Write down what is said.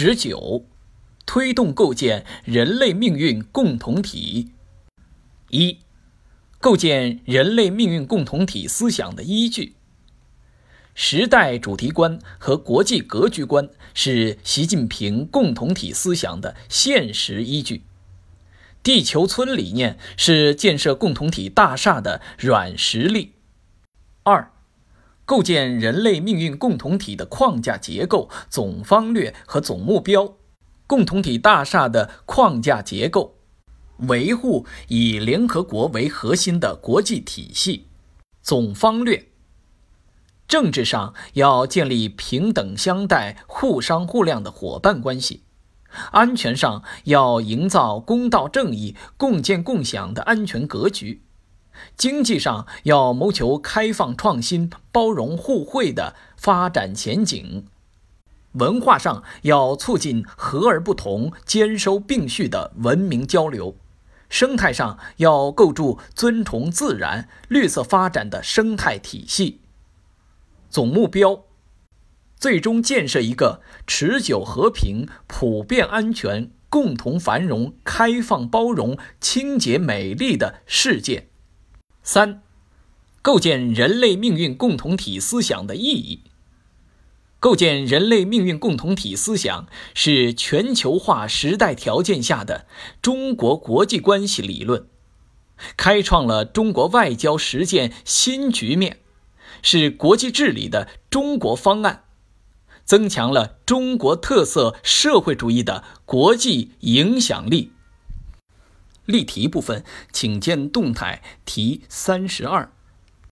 十九，推动构建人类命运共同体。一，构建人类命运共同体思想的依据。时代主题观和国际格局观是习近平共同体思想的现实依据。地球村理念是建设共同体大厦的软实力。二。构建人类命运共同体的框架结构、总方略和总目标，共同体大厦的框架结构，维护以联合国为核心的国际体系。总方略：政治上要建立平等相待、互商互谅的伙伴关系；安全上要营造公道正义、共建共享的安全格局。经济上要谋求开放创新、包容互惠的发展前景；文化上要促进和而不同、兼收并蓄的文明交流；生态上要构筑尊崇自然、绿色发展的生态体系。总目标：最终建设一个持久和平、普遍安全、共同繁荣、开放包容、清洁美丽的世界。三、构建人类命运共同体思想的意义。构建人类命运共同体思想是全球化时代条件下的中国国际关系理论，开创了中国外交实践新局面，是国际治理的中国方案，增强了中国特色社会主义的国际影响力。例题部分，请见动态题三十二。